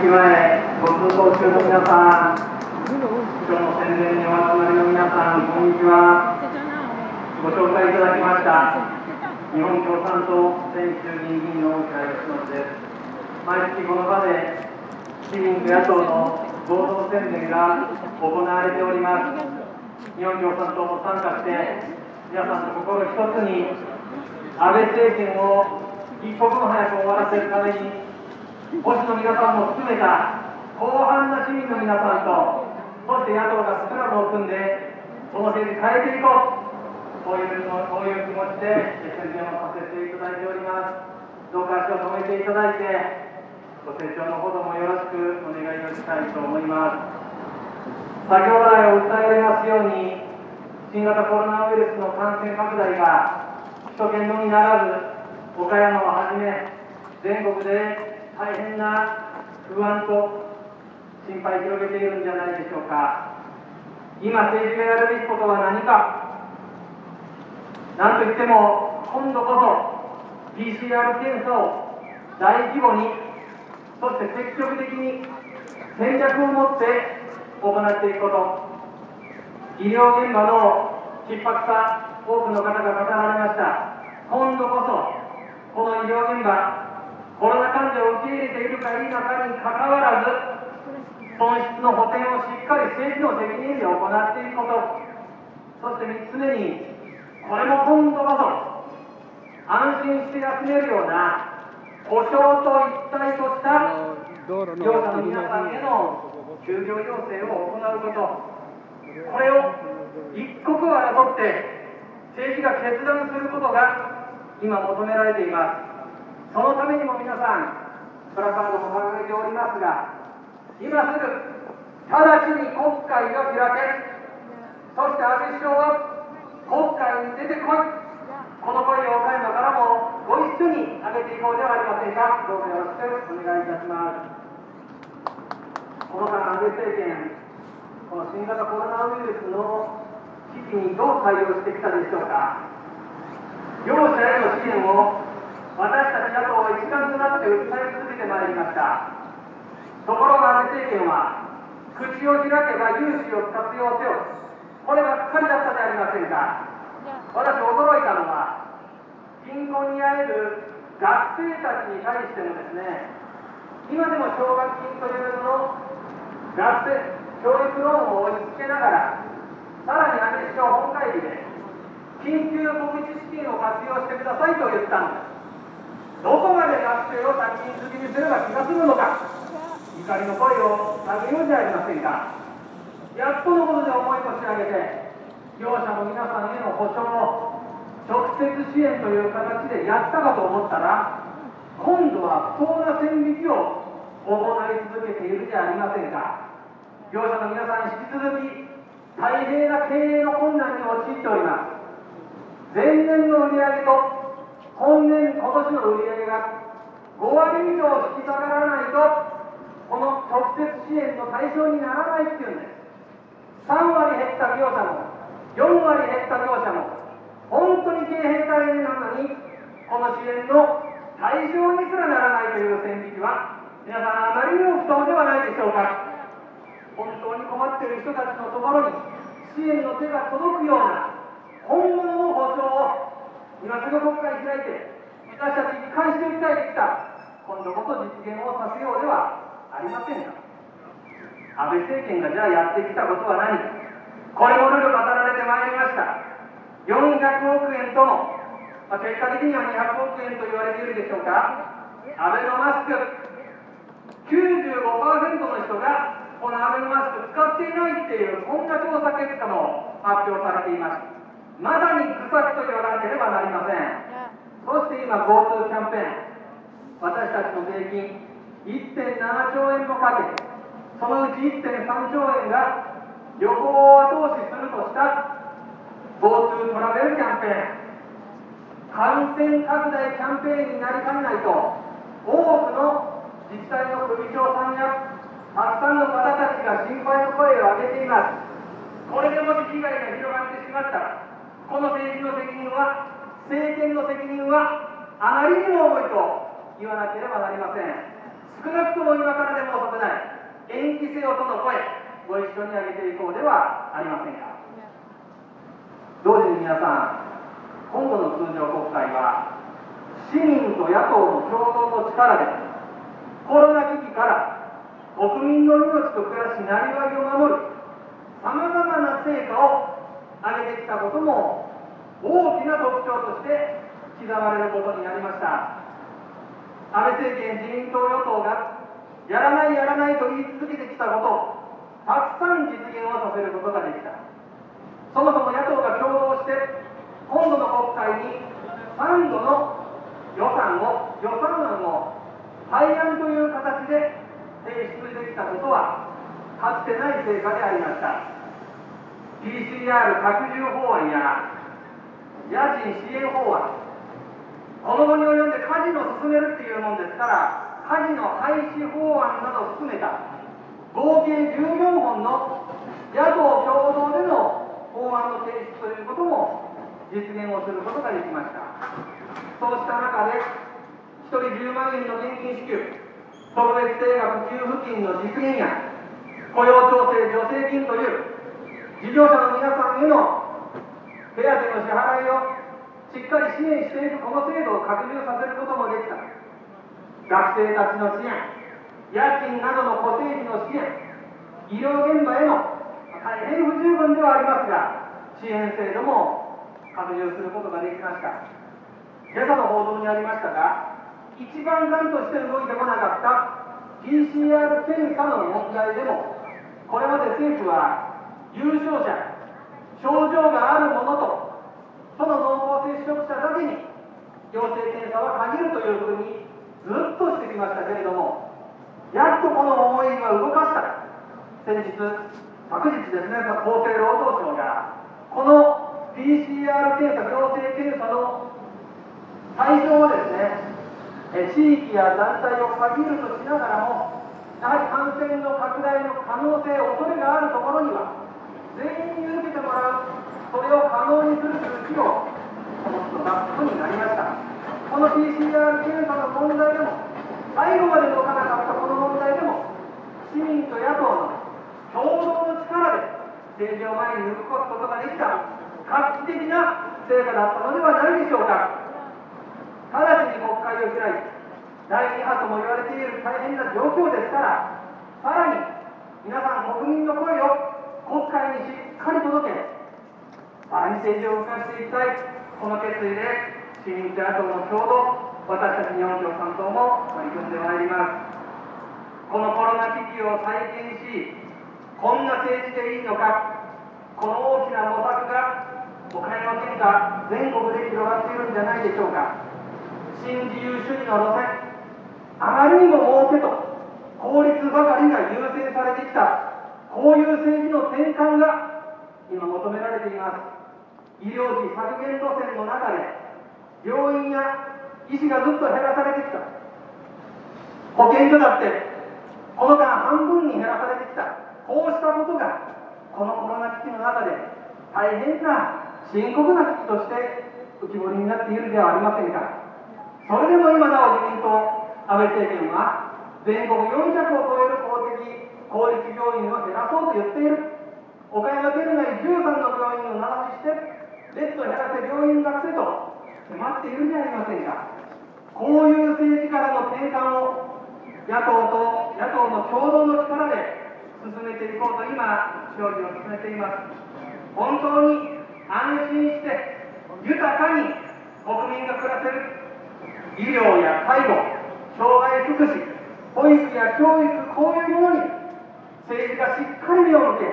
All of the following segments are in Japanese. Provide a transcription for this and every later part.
駅前ご通行中の皆さん今日の宣伝にお集まりの皆さんこんにちは。ご紹介いただきました。日本共産党前衆議院議員の大平義則です毎月この場で市民と野党の合同宣伝が行われております。日本共産党も参加して皆さんの心一つに安倍政権を一刻も早く終わらせるために保守の皆さんも含めた広範な市民の皆さんとそして野党がスクラムを組んでこの政治変えていこう。こういうのこういう気持ちで宣伝をさせていただいております。どうか足を止めていただいてご成長のほどもよろしくお願いをしたいと思います。先ほど来を訴えられますように新型コロナウイルスの感染拡大が首都圏のみならず岡山をはじめ全国で大変な不安と心配を広げているんじゃないでしょうか。今政治がやるべきことは何か。何といっても今度こそ PCR 検査を大規模にそして積極的に戦略を持って行っていくこと。医療現場の逼迫さ多くの方が語られました。今度こそこの医療現場コロナ患者を受け入れているか否かにかかわらず損失の補填をしっかり政治の責任で行っていくこと。そして3つ目にこれも今度こそ安心して休めるような保障と一体とした業者の皆さんへの休業要請を行うこと。これを一刻を争って政治が決断することが今求められています。そのためにも皆さんプラカードも掲げておりますが今すぐ直ちに国会を開けそして安倍首相は国会に出てこい。この声を岡山からもご一緒に上げていこうではありませんか。どうぞよろしくお願いいたします。この間安倍政権この新型コロナウイルスの危機にどう対応してきたでしょうか。業者への支援を私たち野党は一丸となって訴え続けてまいりました。ところが安倍政権は口を開けば融資を活用せよこればっかりだったじゃありませんか。私驚いたのは貧困にあえる学生たちに対してもですね今でも奨学金というのの学生教育ローンを押し付けながらさらにアメリカ本会議で緊急小口資金を活用してくださいと言ったんです。どこまで学生を借金好きにすれば気が済むのか。怒りの声を上げようじゃありませんか。やっとのことで思いを仕上げて業者の皆さんへの保証を直接支援という形でやったかと思ったら今度は不当な線引きを行い続けているじゃありませんか。業者の皆さん引き続き大変な経営の困難に陥っております。前年の売上と今年、今年の売上が5割以上引き下がらないと、この直接支援の対象にならないっていうんです。3割減った業者も、4割減った業者も、本当に経営大変なのに、この支援の対象にすらならないという線引きは、皆さん、あまりにも不当ではないでしょうか。本当に困っている人たちのところに支援の手が届くような本物の保障を今すぐ国会開いて私たち一貫して訴えてきた今度こそ実現をさせようではありませんか？安倍政権がじゃあやってきたことは何？これもルール語られてまいりました。400億円とも、まあ、結果的には200億円と言われているでしょうか。アベノマスク。95%の人がこのアベノマスク使っていないっていうこんな調査結果も発表されていますまさに草木と言わなければなりません。そして今 GoTo キャンペーン私たちの税金1.7兆円もかけそのうち1.3兆円が旅行を後押しするとした GoTo トラベルキャンペーン感染拡大キャンペーンになりかねないと多くの自治体の首長さんやたくさんの方たちが心配の声を上げています。これでもし被害が広がってしまったらこの政治の責任は、政権の責任は、あまりにも重いと。言わなければなりません。少なくとも今からでも遅くない。延期せよとの声ご一緒に挙げていこうではありませんか。同時に皆さん今度の通常国会は市民と野党の共同の力でコロナ危機から国民の命と暮らしなりわいを守るさまざまな成果を上げてきたことも大きな特徴として刻まれることになりました。安倍政権自民党与党がやらないやらないと言い続けてきたことをたくさん実現をさせることができた。そもそも野党が共同して今度の国会に3度の予算を予算案を廃案という形で提出できたことはかつてない成果でありました。PCR 拡充法案や家賃支援法案この後に及んでカジノを進めるっていうもんですからカジノ廃止法案などを含めた合計14本の野党共同での法案の提出ということも実現をすることができました。そうした中で、1人10万円の現金支給、特別定額給付金の実現や、雇用調整助成金という事業者の皆さんへの手当の支払いをしっかり支援していくこの制度を拡充させることもできた。学生たちの支援、家賃などの固定費の支援、医療現場への大変不十分ではありますが、支援制度も拡充することができました。今朝の報道にありましたが、一番頑として動いてこなかった PCR 検査の問題でも、これまで政府は優勝者、症状がある者と、その濃厚接触者だけに陽性検査は限るというふうにずっとしてきましたけれども、やっとこの思いが動かした。先日、昨日ですね、厚生労働省が、この PCR 検査、陽性検査の対象をですね、地域や団体を限るとしながらも、やはり感染の拡大の可能性、恐れがあるところには、全員に受けてもらう、それを可能にする数値を持ったことになりました。この PCR 検査の問題でも、最後まで動かなかったこの問題でも、市民と野党の共同の力で政治を前に抜くことができた画期的な成果だったのではないでしょうか。直ちに国会を開い、第2波とも言われている大変な状況ですから、さらに皆さん、国民の声を国会にしっかり届け、さらに政治を動かしていきたい、この決意で、市民と野党の共同、私たち日本共産党も取り組んでまいります。このコロナ危機を再建し、こんな政治でいいのか、この大きな模索が岡山県が全国で広がっているんじゃないでしょうか。新自由主義の路線、あまりにも儲けと効率ばかりが優先されてきた、こういう政治の転換が今求められています。医療費削減路線の中で、病院や医師がずっと減らされてきた。保健所だって、この間半分に減らされてきた。こうしたことが、このコロナ危機の中で大変な深刻な危機として浮き彫りになっているではありませんか。それでも今なお自民党、安倍政権は、全国400を超える公的公立病院を減らそうと言っている。岡山県内13の病院を並びして、ベッド減らせ病院学せと迫っているんじゃありませんか。こういう政治からの転換を野党と野党の共同の力で進めていこうと今、協議を進めています。本当に安心して豊かに国民が暮らせる医療や介護、障害福祉、保育や教育、こういうものに政治がしっかり目を向け、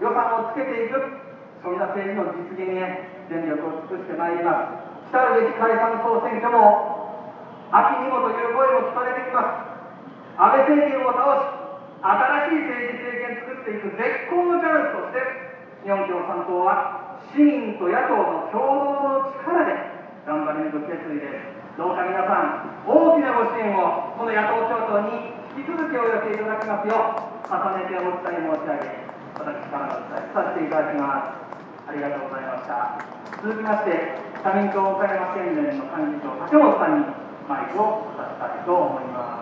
予算をつけていく、そんな政治の実現へ全力を尽くしてまいります。来るべき解散総選挙も、秋にもという声も聞かれてきます。安倍政権を倒し、新しい政治政権を作っていく絶好のチャンスとして、日本共産党は市民と野党の共同の力で頑張り抜く決意です。どうか皆さん、大きなご支援をこの野党共闘に引き続きお寄せいただきますよう、重ねてお伝え申し上げ、私からお伝えさせていただきます。ありがとうございました。続きまして、社民党岡山県連の幹事長、竹本さんにマイクを渡したいと思います。